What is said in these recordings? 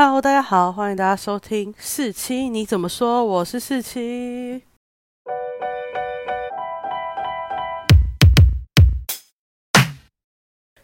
Hello，大家好，欢迎大家收听四七，你怎么说？我是四七。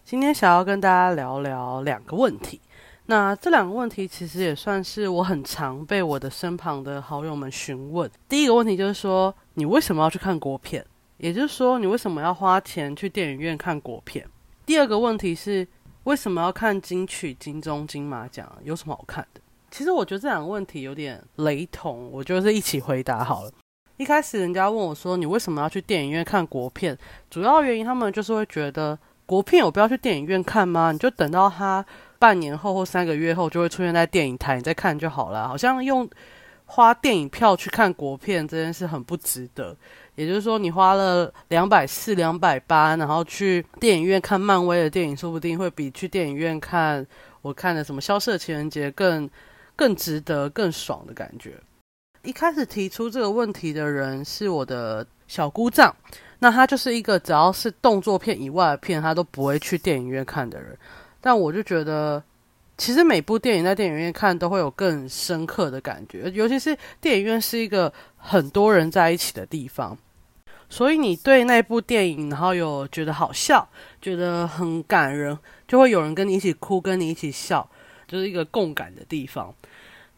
今天想要跟大家聊聊两个问题。那这两个问题其实也算是我很常被我的身旁的好友们询问。第一个问题就是说，你为什么要去看国片？也就是说，你为什么要花钱去电影院看国片？第二个问题是。为什么要看金曲、金钟、金马奖？有什么好看的？其实我觉得这两个问题有点雷同，我就是一起回答好了。一开始人家问我说：“你为什么要去电影院看国片？”主要原因他们就是会觉得国片有必要去电影院看吗？你就等到它半年后或三个月后就会出现在电影台，你再看就好了。好像用花电影票去看国片这件事很不值得。也就是说，你花了两百四、两百八，然后去电影院看漫威的电影，说不定会比去电影院看我看的什么《消失的情人节》更更值得、更爽的感觉。一开始提出这个问题的人是我的小姑丈，那他就是一个只要是动作片以外的片，他都不会去电影院看的人。但我就觉得，其实每部电影在电影院看都会有更深刻的感觉，尤其是电影院是一个很多人在一起的地方。所以你对那部电影，然后有觉得好笑，觉得很感人，就会有人跟你一起哭，跟你一起笑，就是一个共感的地方。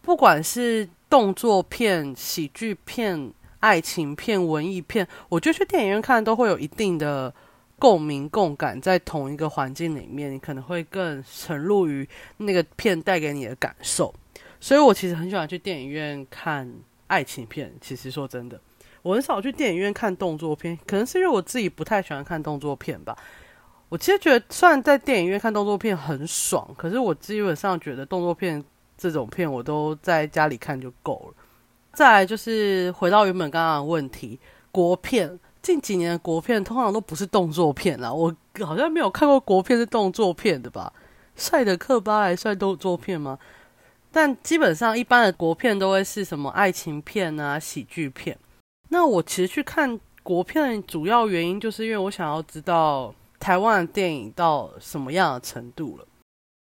不管是动作片、喜剧片、爱情片、文艺片，我觉得去电影院看都会有一定的共鸣、共感，在同一个环境里面，你可能会更沉入于那个片带给你的感受。所以我其实很喜欢去电影院看爱情片。其实说真的。我很少去电影院看动作片，可能是因为我自己不太喜欢看动作片吧。我其实觉得，虽然在电影院看动作片很爽，可是我基本上觉得动作片这种片，我都在家里看就够了。再来就是回到原本刚刚的问题，国片近几年的国片通常都不是动作片啦，我好像没有看过国片是动作片的吧？帅的克巴还算动作片吗？但基本上一般的国片都会是什么爱情片啊、喜剧片。那我其实去看国片的，主要原因就是因为我想要知道台湾的电影到什么样的程度了。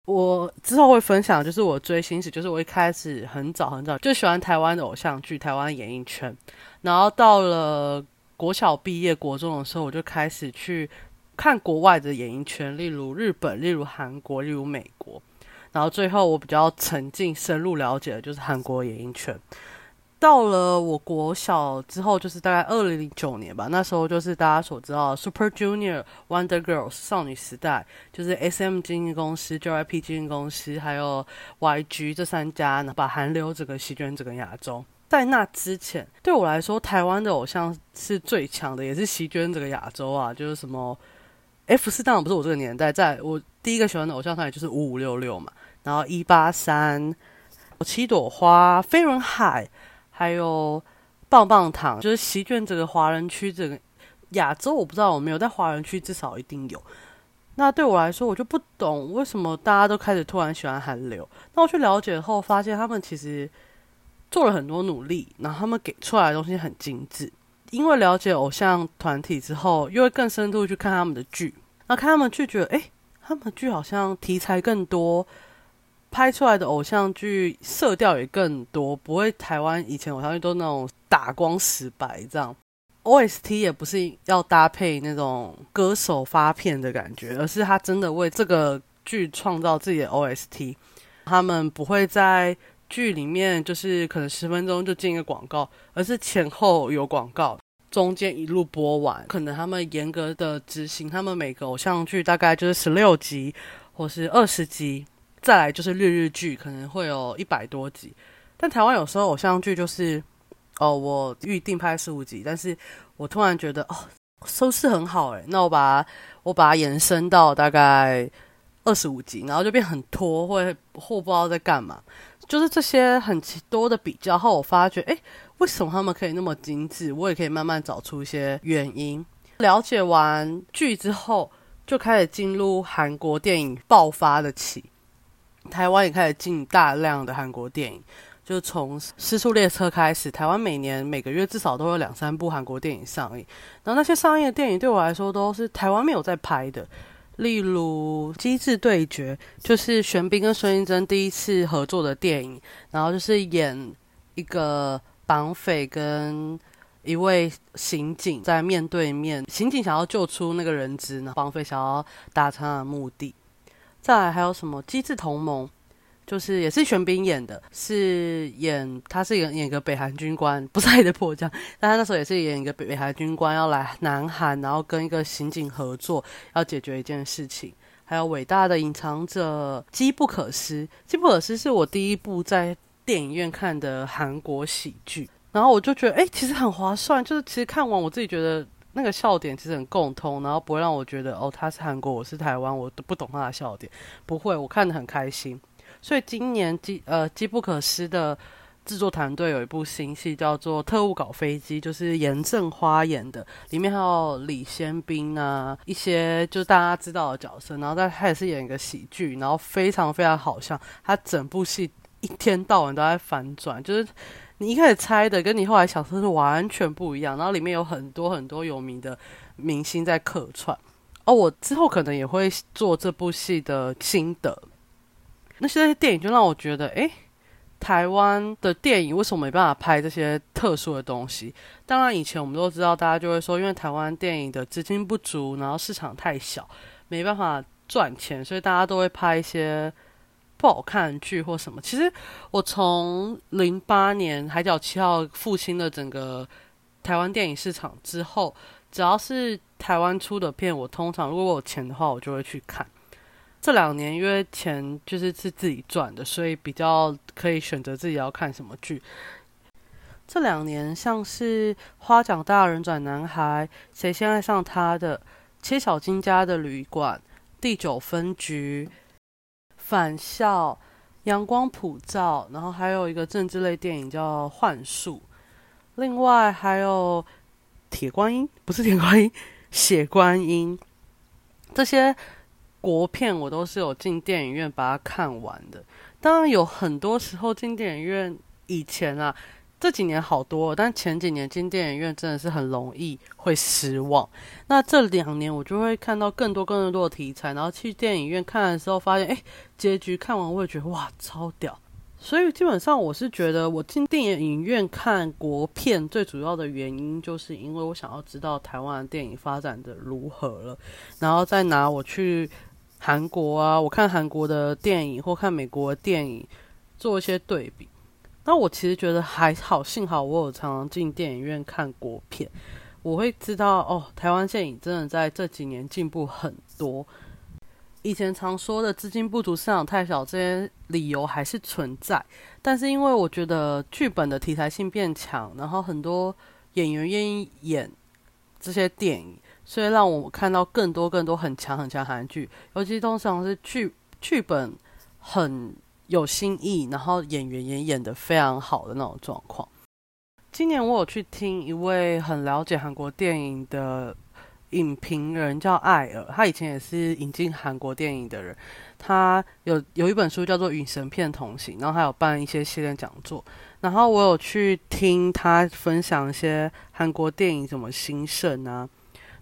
我之后会分享，就是我追星史，就是我一开始很早很早就喜欢台湾的偶像剧、台湾的演艺圈，然后到了国小毕业、国中的时候，我就开始去看国外的演艺圈，例如日本、例如韩国、例如美国，然后最后我比较沉浸、深入了解的就是韩国演艺圈。到了我国小之后，就是大概二零零九年吧。那时候就是大家所知道，Super Junior、Wonder Girls 少女时代，就是 S.M 经纪公司、J.Y.P 经纪公司，还有 Y.G 这三家，把韩流整个席卷整个亚洲。在那之前，对我来说，台湾的偶像是最强的，也是席卷整个亚洲啊。就是什么 F 四，当然不是我这个年代，在我第一个喜欢的偶像团也就是五五六六嘛，然后一八三、七朵花、飞轮海。还有棒棒糖，就是席卷整个华人区，整个亚洲，我不知道有没有，在华人区至少一定有。那对我来说，我就不懂为什么大家都开始突然喜欢韩流。那我去了解后，发现他们其实做了很多努力，然后他们给出来的东西很精致。因为了解偶像团体之后，又会更深度去看他们的剧，那看他们剧，觉得哎，他们剧好像题材更多。拍出来的偶像剧色调也更多，不会台湾以前偶像剧都那种打光死白这样。OST 也不是要搭配那种歌手发片的感觉，而是他真的为这个剧创造自己的 OST。他们不会在剧里面就是可能十分钟就进一个广告，而是前后有广告，中间一路播完。可能他们严格的执行，他们每个偶像剧大概就是十六集或是二十集。再来就是日日剧，可能会有一百多集，但台湾有时候偶像剧就是，哦，我预定拍十五集，但是我突然觉得哦，收视很好诶，那我把它我把它延伸到大概二十五集，然后就变很拖，或或不知道在干嘛，就是这些很多的比较后，我发觉，哎，为什么他们可以那么精致？我也可以慢慢找出一些原因。了解完剧之后，就开始进入韩国电影爆发的期。台湾也开始进大量的韩国电影，就从《失速列车》开始，台湾每年每个月至少都有两三部韩国电影上映。然后那些上映的电影对我来说都是台湾没有在拍的，例如《机智对决》，就是玄彬跟孙艺珍第一次合作的电影，然后就是演一个绑匪跟一位刑警在面对面，刑警想要救出那个人质呢，绑匪想要达成的目的。再来还有什么《机智同盟》？就是也是玄彬演的，是演他是演演个北韩军官，不是爱的迫降，但他那时候也是演一个北北韩军官要来南韩，然后跟一个刑警合作，要解决一件事情。还有伟大的隐藏者机不可失，机不可失是我第一部在电影院看的韩国喜剧，然后我就觉得哎，其实很划算，就是其实看完我自己觉得那个笑点其实很共通，然后不会让我觉得哦他是韩国，我是台湾，我都不懂他的笑点，不会，我看得很开心。所以今年机呃机不可失的制作团队有一部新戏叫做《特务搞飞机》，就是严正花演的，里面还有李先斌啊一些就是大家知道的角色，然后但他也是演一个喜剧，然后非常非常好笑，他整部戏一天到晚都在反转，就是你一开始猜的跟你后来想说是完全不一样，然后里面有很多很多有名的明星在客串，哦，我之后可能也会做这部戏的心得。那些电影就让我觉得，哎，台湾的电影为什么没办法拍这些特殊的东西？当然，以前我们都知道，大家就会说，因为台湾电影的资金不足，然后市场太小，没办法赚钱，所以大家都会拍一些不好看剧或什么。其实，我从零八年《海角七号》复兴的整个台湾电影市场之后，只要是台湾出的片，我通常如果我有钱的话，我就会去看。这两年因为钱就是是自己赚的，所以比较可以选择自己要看什么剧。这两年像是《花长大人转男孩》、《谁先爱上他的》、《切小金家的旅馆》、《第九分局》、《返校》、《阳光普照》，然后还有一个政治类电影叫《幻术》。另外还有《铁观音》，不是《铁观音》，《血观音》这些。国片我都是有进电影院把它看完的，当然有很多时候进电影院以前啊，这几年好多，但前几年进电影院真的是很容易会失望。那这两年我就会看到更多更多的题材，然后去电影院看的时候发现，哎，结局看完我也觉得哇超屌。所以基本上我是觉得我进电影院看国片最主要的原因，就是因为我想要知道台湾的电影发展的如何了，然后再拿我去。韩国啊，我看韩国的电影或看美国的电影，做一些对比。那我其实觉得还好，幸好我有常常进电影院看国片，我会知道哦，台湾电影真的在这几年进步很多。以前常说的资金不足、市场太小这些理由还是存在，但是因为我觉得剧本的题材性变强，然后很多演员愿意演这些电影。所以让我看到更多更多很强很强韩剧，尤其通常是剧剧本很有新意，然后演员也演得非常好的那种状况。今年我有去听一位很了解韩国电影的影评人，叫艾尔，他以前也是引进韩国电影的人。他有有一本书叫做《与神片同行》，然后还有办一些系列讲座。然后我有去听他分享一些韩国电影怎么兴盛啊。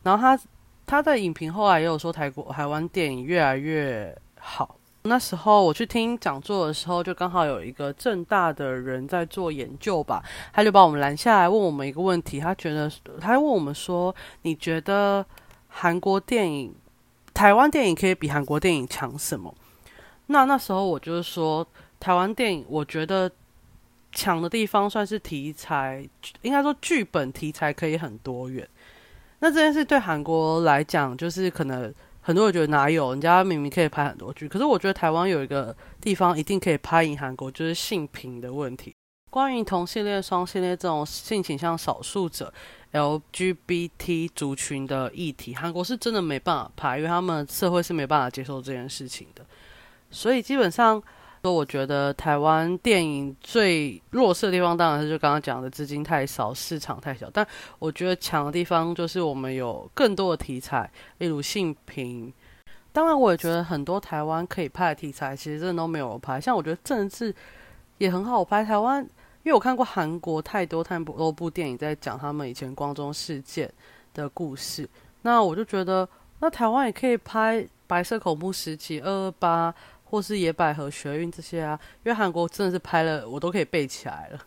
然后他他的影评后来也有说台国台湾电影越来越好。那时候我去听讲座的时候，就刚好有一个正大的人在做研究吧，他就把我们拦下来问我们一个问题，他觉得他问我们说：“你觉得韩国电影、台湾电影可以比韩国电影强什么？”那那时候我就是说，台湾电影我觉得强的地方算是题材，应该说剧本题材可以很多元。那这件事对韩国来讲，就是可能很多人觉得哪有人家明明可以拍很多剧，可是我觉得台湾有一个地方一定可以拍赢韩国，就是性平的问题。关于同性恋、双性恋这种性倾向少数者 LGBT 族群的议题，韩国是真的没办法拍，因为他们社会是没办法接受这件事情的。所以基本上。说我觉得台湾电影最弱势的地方，当然是就刚刚讲的资金太少，市场太小。但我觉得强的地方就是我们有更多的题材，例如性平。当然，我也觉得很多台湾可以拍的题材，其实真的都没有拍。像我觉得政治也很好拍。台湾，因为我看过韩国太多太多部电影在讲他们以前光中事件的故事，那我就觉得，那台湾也可以拍。白色恐怖时期、二二八或是野百合学运这些啊，因为韩国真的是拍了，我都可以背起来了。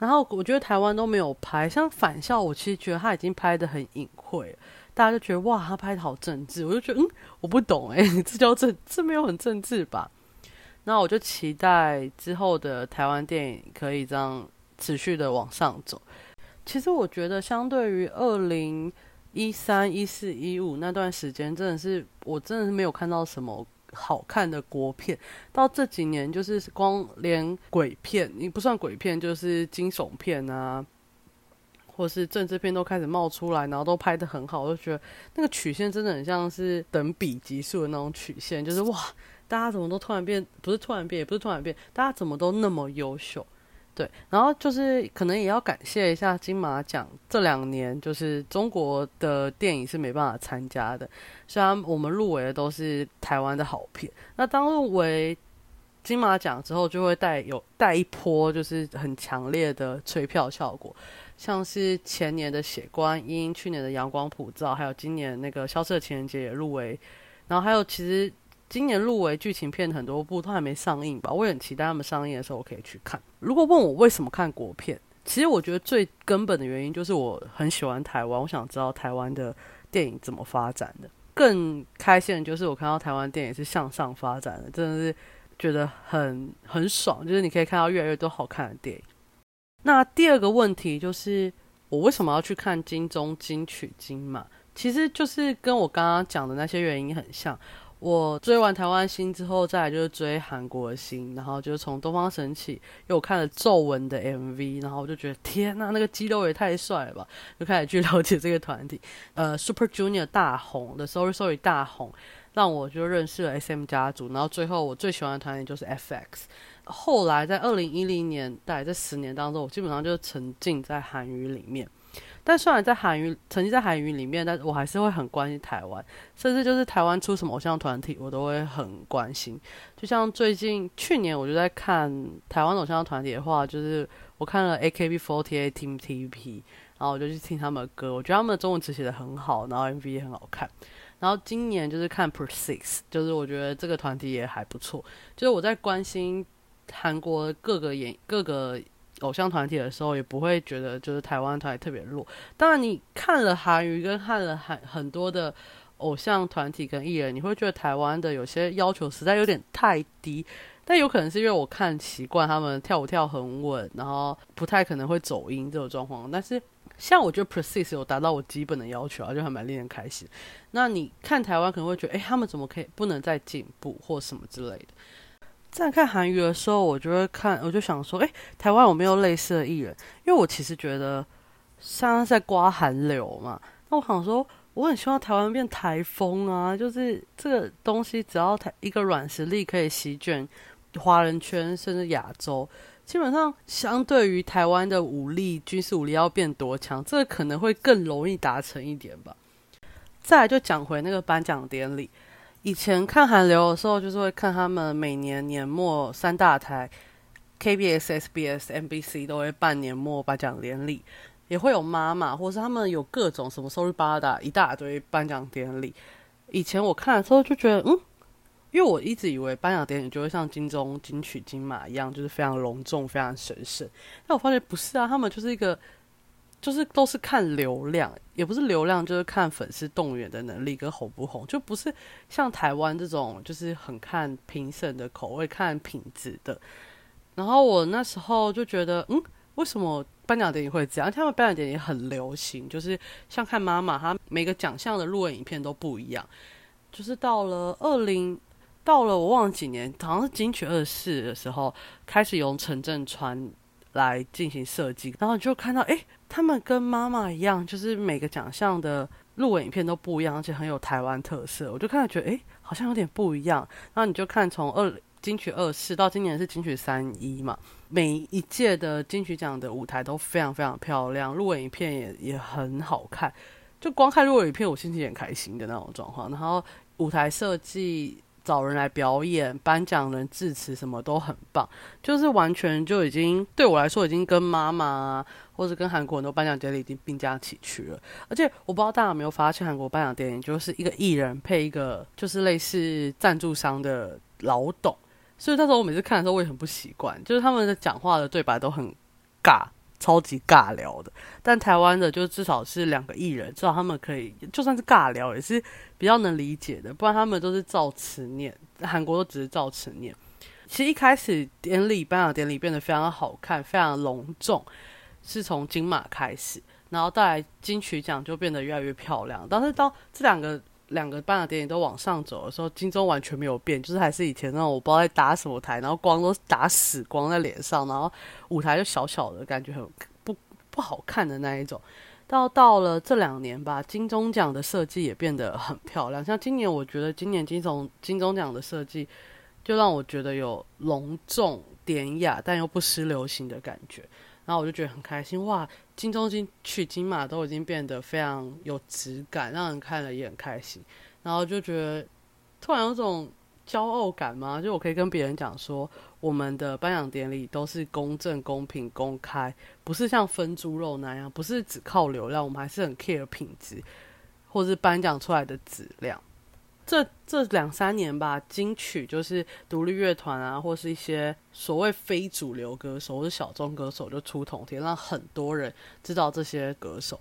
然后我觉得台湾都没有拍，像返校，我其实觉得他已经拍的很隐晦，大家就觉得哇，他拍的好政治，我就觉得嗯，我不懂哎，这叫政，这没有很政治吧？那我就期待之后的台湾电影可以这样持续的往上走。其实我觉得，相对于二零一三、一四、一五那段时间，真的是我真的是没有看到什么好看的国片。到这几年，就是光连鬼片，你不算鬼片，就是惊悚片啊，或是政治片都开始冒出来，然后都拍的很好，我就觉得那个曲线真的很像是等比级数的那种曲线，就是哇，大家怎么都突然变，不是突然变，也不是突然变，大家怎么都那么优秀。对，然后就是可能也要感谢一下金马奖，这两年就是中国的电影是没办法参加的，虽然我们入围的都是台湾的好片。那当入围金马奖之后，就会带有带一波就是很强烈的催票效果，像是前年的《血观音》，去年的《阳光普照》，还有今年那个《消失的情人节》也入围，然后还有其实。今年入围剧情片很多部都还没上映吧，我也很期待他们上映的时候我可以去看。如果问我为什么看国片，其实我觉得最根本的原因就是我很喜欢台湾，我想知道台湾的电影怎么发展的。更开心的就是我看到台湾电影是向上发展的，真的是觉得很很爽，就是你可以看到越来越多好看的电影。那第二个问题就是我为什么要去看金钟金曲金马？其实就是跟我刚刚讲的那些原因很像。我追完台湾星之后，再来就是追韩国星，然后就是从东方神起，因为我看了皱纹的 MV，然后我就觉得天呐，那个肌肉也太帅了吧，就开始去了解这个团体。呃，Super Junior 大红的 Sorry Sorry 大红，让我就认识了 SM 家族，然后最后我最喜欢的团体就是 FX。后来在二零一零年代这十年当中，我基本上就沉浸在韩语里面。但虽然在韩语，曾经在韩语里面，但我还是会很关心台湾，甚至就是台湾出什么偶像团体，我都会很关心。就像最近去年，我就在看台湾偶像团体的话，就是我看了 AKB48 Team TP，然后我就去听他们的歌，我觉得他们的中文词写的很好，然后 MV 也很好看。然后今年就是看 Persix，就是我觉得这个团体也还不错。就是我在关心韩国各个演各个。偶像团体的时候，也不会觉得就是台湾团特别弱。当然，你看了韩娱跟看了很很多的偶像团体跟艺人，你会觉得台湾的有些要求实在有点太低。但有可能是因为我看习惯他们跳舞跳很稳，然后不太可能会走音这种状况。但是像我觉得 Precise 有达到我基本的要求啊，就还蛮令人开心。那你看台湾可能会觉得，哎，他们怎么可以不能再进步或什么之类的？在看韩语的时候，我就会看，我就想说，哎，台湾有没有类似的艺人？因为我其实觉得，像在刮韩流嘛。那我想说，我很希望台湾变台风啊！就是这个东西，只要台一个软实力可以席卷华人圈，甚至亚洲，基本上相对于台湾的武力、军事武力要变多强，这个可能会更容易达成一点吧。再来就讲回那个颁奖典礼。以前看韩流的时候，就是会看他们每年年末三大台 KBS、SBS、MBC 都会办年末颁奖典礼，也会有妈妈，或是他们有各种什么 Sorry 八大一大堆颁奖典礼。以前我看的时候就觉得，嗯，因为我一直以为颁奖典礼就会像金钟、金曲、金马一样，就是非常隆重、非常神圣。但我发现不是啊，他们就是一个。就是都是看流量，也不是流量，就是看粉丝动员的能力跟红不红，就不是像台湾这种，就是很看评审的口味、看品质的。然后我那时候就觉得，嗯，为什么颁奖典礼会这样？他们颁奖典礼很流行，就是像看妈妈，她每个奖项的入围影片都不一样。就是到了二零，到了我忘了几年，好像是金曲二四的时候，开始用陈振川来进行设计，然后就看到，哎。他们跟妈妈一样，就是每个奖项的入围影片都不一样，而且很有台湾特色。我就看了觉得，哎，好像有点不一样。然后你就看从二金曲二四到今年是金曲三一嘛，每一届的金曲奖的舞台都非常非常漂亮，入围影片也也很好看。就光看入围影片，我心情很开心的那种状况。然后舞台设计找人来表演，颁奖人致辞什么都很棒，就是完全就已经对我来说已经跟妈妈或者跟韩国很多颁奖典礼已经并驾齐驱了。而且我不知道大家有没有发现，韩国颁奖典礼就是一个艺人配一个就是类似赞助商的老董，所以那时候我每次看的时候我也很不习惯，就是他们的讲话的对白都很尬。超级尬聊的，但台湾的就至少是两个艺人，至少他们可以就算是尬聊也是比较能理解的，不然他们都是照词念，韩国都只是照词念。其实一开始典礼颁奖典礼变得非常好看，非常隆重，是从金马开始，然后带来金曲奖就变得越来越漂亮。但是当这两个两个颁奖典礼都往上走的时候，金钟完全没有变，就是还是以前那种我不知道在打什么台，然后光都打死光在脸上，然后舞台就小小的感觉很不不好看的那一种。到到了这两年吧，金钟奖的设计也变得很漂亮。像今年，我觉得今年金钟金钟奖的设计就让我觉得有隆重典雅，但又不失流行的感觉。然后我就觉得很开心哇！金钟金取金马都已经变得非常有质感，让人看了也很开心。然后就觉得突然有种骄傲感嘛，就我可以跟别人讲说，我们的颁奖典礼都是公正、公平、公开，不是像分猪肉那样，不是只靠流量，我们还是很 care 品质，或是颁奖出来的质量。这这两三年吧，金曲就是独立乐团啊，或是一些所谓非主流歌手或者小众歌手就出同天，让很多人知道这些歌手。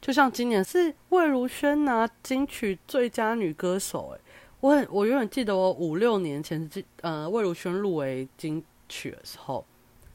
就像今年是魏如萱拿金曲最佳女歌手，诶，我很我永远记得我五六年前金呃魏如萱入围金曲的时候，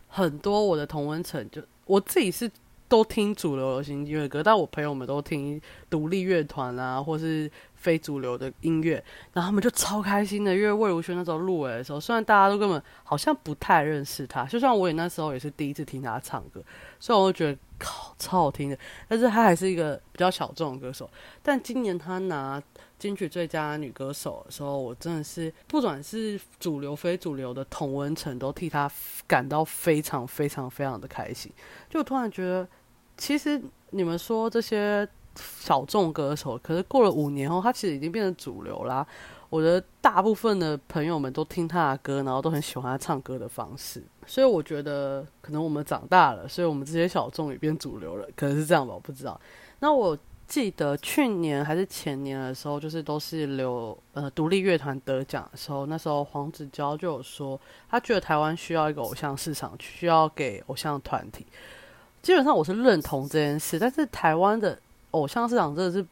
很多我的同温层就我自己是都听主流流行音乐歌，但我朋友们都听独立乐团啊，或是。非主流的音乐，然后他们就超开心的，因为魏如萱那时候入围的时候，虽然大家都根本好像不太认识他，就像我也那时候也是第一次听他唱歌，所以我觉得靠超好听的，但是他还是一个比较小众的歌手。但今年他拿金曲最佳女歌手的时候，我真的是不管是主流非主流的童文层都替她感到非常非常非常的开心，就突然觉得，其实你们说这些。小众歌手，可是过了五年后，他其实已经变成主流啦。我的大部分的朋友们都听他的歌，然后都很喜欢他唱歌的方式。所以我觉得，可能我们长大了，所以我们这些小众也变主流了，可能是这样吧，我不知道。那我记得去年还是前年的时候，就是都是留呃独立乐团得奖的时候，那时候黄子佼就有说，他觉得台湾需要一个偶像市场，需要给偶像团体。基本上我是认同这件事，但是台湾的。偶像市场真的是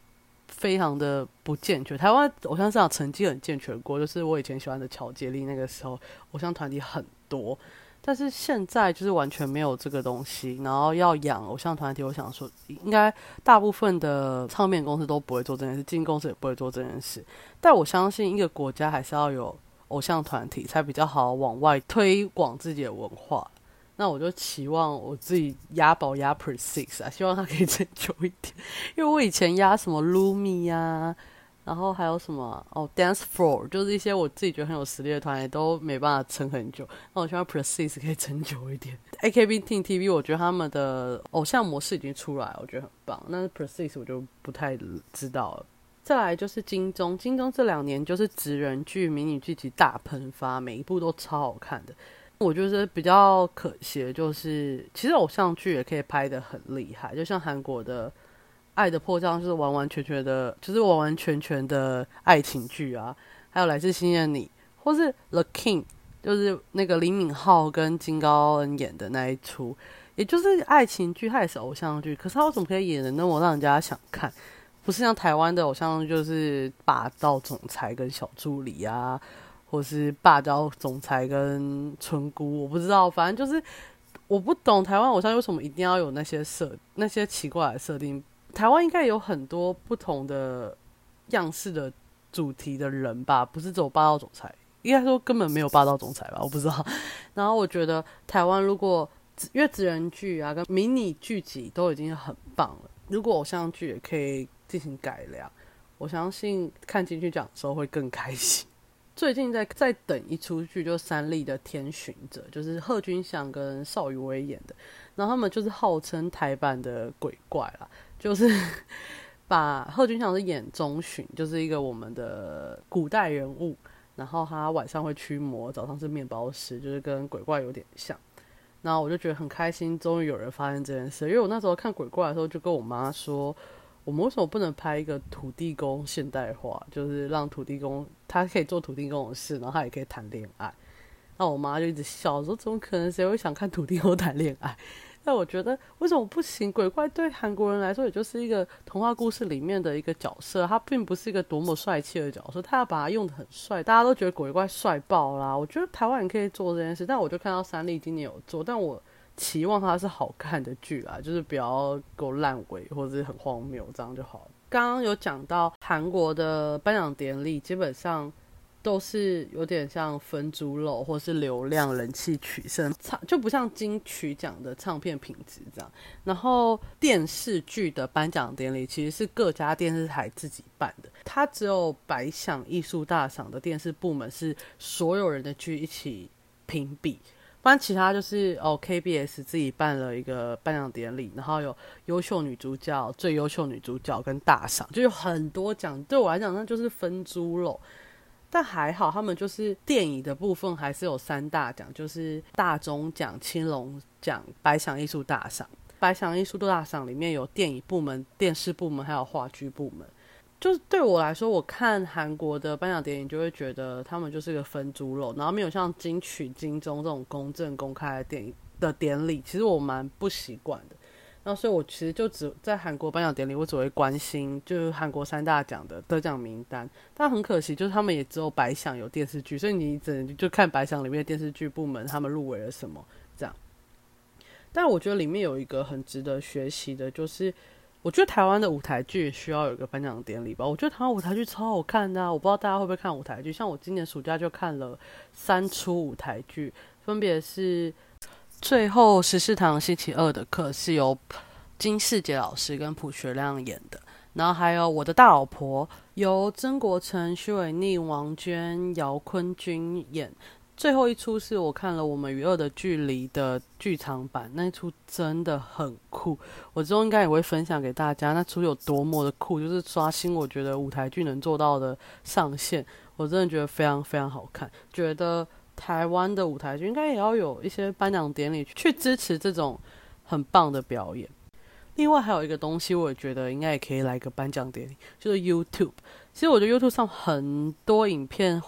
非常的不健全。台湾偶像市场曾经很健全过，就是我以前喜欢的乔杰利那个时候，偶像团体很多。但是现在就是完全没有这个东西。然后要养偶像团体，我想说，应该大部分的唱片公司都不会做这件事，经纪公司也不会做这件事。但我相信一个国家还是要有偶像团体，才比较好往外推广自己的文化。那我就期望我自己押宝押 Per Six 啊，希望它可以撑久一点。因为我以前押什么 Lumi 呀，然后还有什么哦 Dance Floor，就是一些我自己觉得很有实力的团，也都没办法撑很久。那我希望 Per Six 可以撑久一点。AKB t e TV，我觉得他们的偶像模式已经出来，我觉得很棒。那 Per Six 我就不太知道了。再来就是金钟，金钟这两年就是职人剧、迷你剧集大喷发，每一部都超好看的。我觉得比较可惜就是，其实偶像剧也可以拍的很厉害，就像韩国的《爱的迫降》是完完全全的，就是完完全全的爱情剧啊。还有《来自星星的你》，或是《The King》，就是那个李敏镐跟金高恩演的那一出，也就是爱情剧，它也是偶像剧。可是他为什么可以演的那么让人家想看？不是像台湾的偶像，就是霸道总裁跟小助理啊。或是霸道总裁跟村姑，我不知道，反正就是我不懂台湾偶像为什么一定要有那些设那些奇怪的设定。台湾应该有很多不同的样式的主题的人吧，不是只有霸道总裁，应该说根本没有霸道总裁吧，我不知道。然后我觉得台湾如果因为职人剧啊跟迷你剧集都已经很棒了，如果偶像剧也可以进行改良，我相信看进去讲的时候会更开心。最近在在等一出剧，就三立的《天巡者》，就是贺军翔跟邵雨薇演的。然后他们就是号称台版的鬼怪啦，就是把贺军翔是演中巡，就是一个我们的古代人物。然后他晚上会驱魔，早上是面包师，就是跟鬼怪有点像。然后我就觉得很开心，终于有人发现这件事。因为我那时候看鬼怪的时候，就跟我妈说，我们为什么不能拍一个土地公现代化，就是让土地公他可以做土地公的事，然后他也可以谈恋爱。那我妈就一直笑说，怎么可能？谁会想看土地公谈恋爱？但我觉得为什么不行？鬼怪对韩国人来说，也就是一个童话故事里面的一个角色，他并不是一个多么帅气的角色，他要把它用的很帅，大家都觉得鬼怪帅爆啦。我觉得台湾人可以做这件事，但我就看到三立今年有做，但我期望它是好看的剧啦，就是不要够烂尾或者是很荒谬，这样就好了。刚刚有讲到韩国的颁奖典礼，基本上。都是有点像分猪肉，或是流量人气取胜，唱就不像金曲奖的唱片品质这样。然后电视剧的颁奖典礼其实是各家电视台自己办的，它只有百想艺术大赏的电视部门是所有人的剧一起评比，不然其他就是哦 KBS 自己办了一个颁奖典礼，然后有优秀女主角、最优秀女主角跟大赏，就有很多奖。对我来讲，那就是分猪肉。但还好，他们就是电影的部分还是有三大奖，就是大中奖、青龙奖、白想艺术大赏。白想艺术大赏里面有电影部门、电视部门，还有话剧部门。就是对我来说，我看韩国的颁奖典礼，就会觉得他们就是个分猪肉，然后没有像金曲、金钟这种公正公开的电影的典礼，其实我蛮不习惯的。然后，所以我其实就只在韩国颁奖典礼，我只会关心就是韩国三大奖的得奖名单。但很可惜，就是他们也只有白想有电视剧，所以你只能就看白想里面的电视剧部门他们入围了什么这样。但我觉得里面有一个很值得学习的，就是我觉得台湾的舞台剧需要有一个颁奖典礼吧。我觉得台湾舞台剧超好看的，我不知道大家会不会看舞台剧。像我今年暑假就看了三出舞台剧，分别是。最后十四堂星期二的课是由金世杰老师跟朴学亮演的，然后还有我的大老婆由曾国成、徐伟宁、王娟、姚坤君演。最后一出是我看了《我们与恶的距离》的剧场版，那一出真的很酷，我之后应该也会分享给大家。那出有多么的酷，就是刷新我觉得舞台剧能做到的上限，我真的觉得非常非常好看，觉得。台湾的舞台剧应该也要有一些颁奖典礼去支持这种很棒的表演。另外还有一个东西，我也觉得应该也可以来个颁奖典礼，就是 YouTube。其实我觉得 YouTube 上很多影片，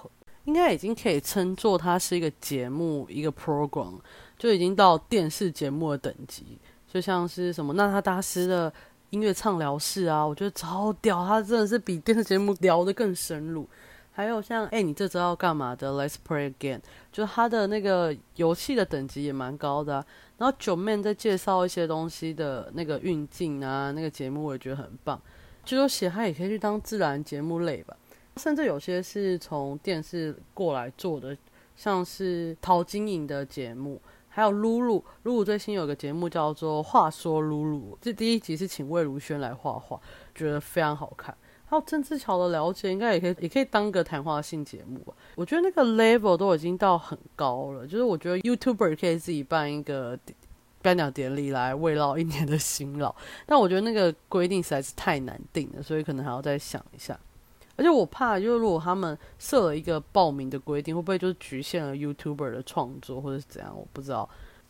应该已经可以称作它是一个节目，一个 program，就已经到电视节目的等级。就像是什么那他大师的音乐畅聊室啊，我觉得超屌，他真的是比电视节目聊得更深入。还有像哎，你这周要干嘛的？Let's play again，就他的那个游戏的等级也蛮高的。然后九妹在介绍一些东西的那个运镜啊，那个节目我也觉得很棒。就说写他也可以去当自然节目类吧，甚至有些是从电视过来做的，像是陶晶莹的节目，还有露露，露露最新有个节目叫做《话说露露》，这第一集是请魏如萱来画画，觉得非常好看。还有郑志乔的了解，应该也可以，也可以当个谈话性节目吧。我觉得那个 level 都已经到很高了，就是我觉得 YouTuber 可以自己办一个颁奖典礼来慰劳一年的辛劳，但我觉得那个规定实在是太难定了，所以可能还要再想一下。而且我怕，就是如果他们设了一个报名的规定，会不会就是局限了 YouTuber 的创作，或者是怎样？我不知道。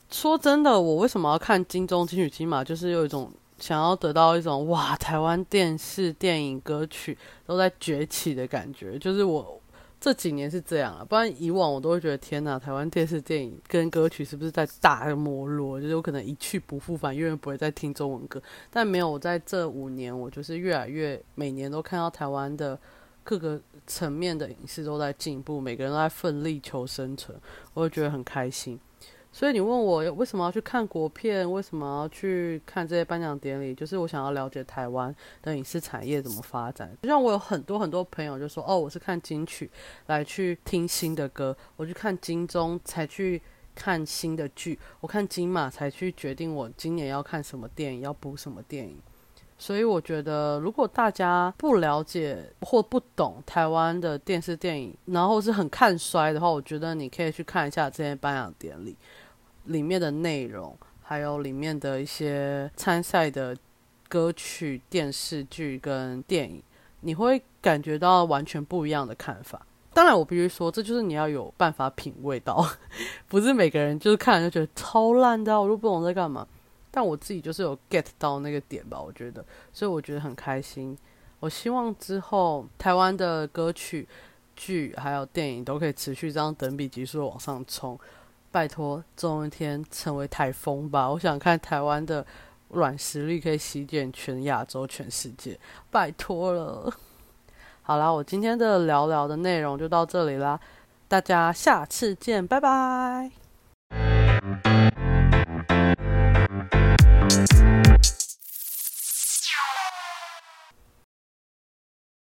说真的，我为什么要看金钟、金曲、金马？就是有一种。想要得到一种哇，台湾电视、电影、歌曲都在崛起的感觉，就是我这几年是这样啊，不然以往我都会觉得天呐，台湾电视、电影跟歌曲是不是在大没落？就是我可能一去不复返，永远不会再听中文歌。但没有，我在这五年，我就是越来越每年都看到台湾的各个层面的影视都在进步，每个人都在奋力求生存，我会觉得很开心。所以你问我为什么要去看国片，为什么要去看这些颁奖典礼？就是我想要了解台湾的影视产业怎么发展。就像我有很多很多朋友就说：“哦，我是看金曲来去听新的歌，我去看金钟才去看新的剧，我看金马才去决定我今年要看什么电影，要补什么电影。”所以我觉得，如果大家不了解或不懂台湾的电视电影，然后是很看衰的话，我觉得你可以去看一下这些颁奖典礼。里面的内容，还有里面的一些参赛的歌曲、电视剧跟电影，你会感觉到完全不一样的看法。当然，我必须说，这就是你要有办法品味到，不是每个人就是看了就觉得超烂的，我都不懂在干嘛。但我自己就是有 get 到那个点吧，我觉得，所以我觉得很开心。我希望之后台湾的歌曲、剧还有电影都可以持续这样等比级数往上冲。拜托，总有一天成为台风吧！我想看台湾的软实力可以席卷全亚洲、全世界，拜托了。好啦，我今天的聊聊的内容就到这里啦，大家下次见，拜拜。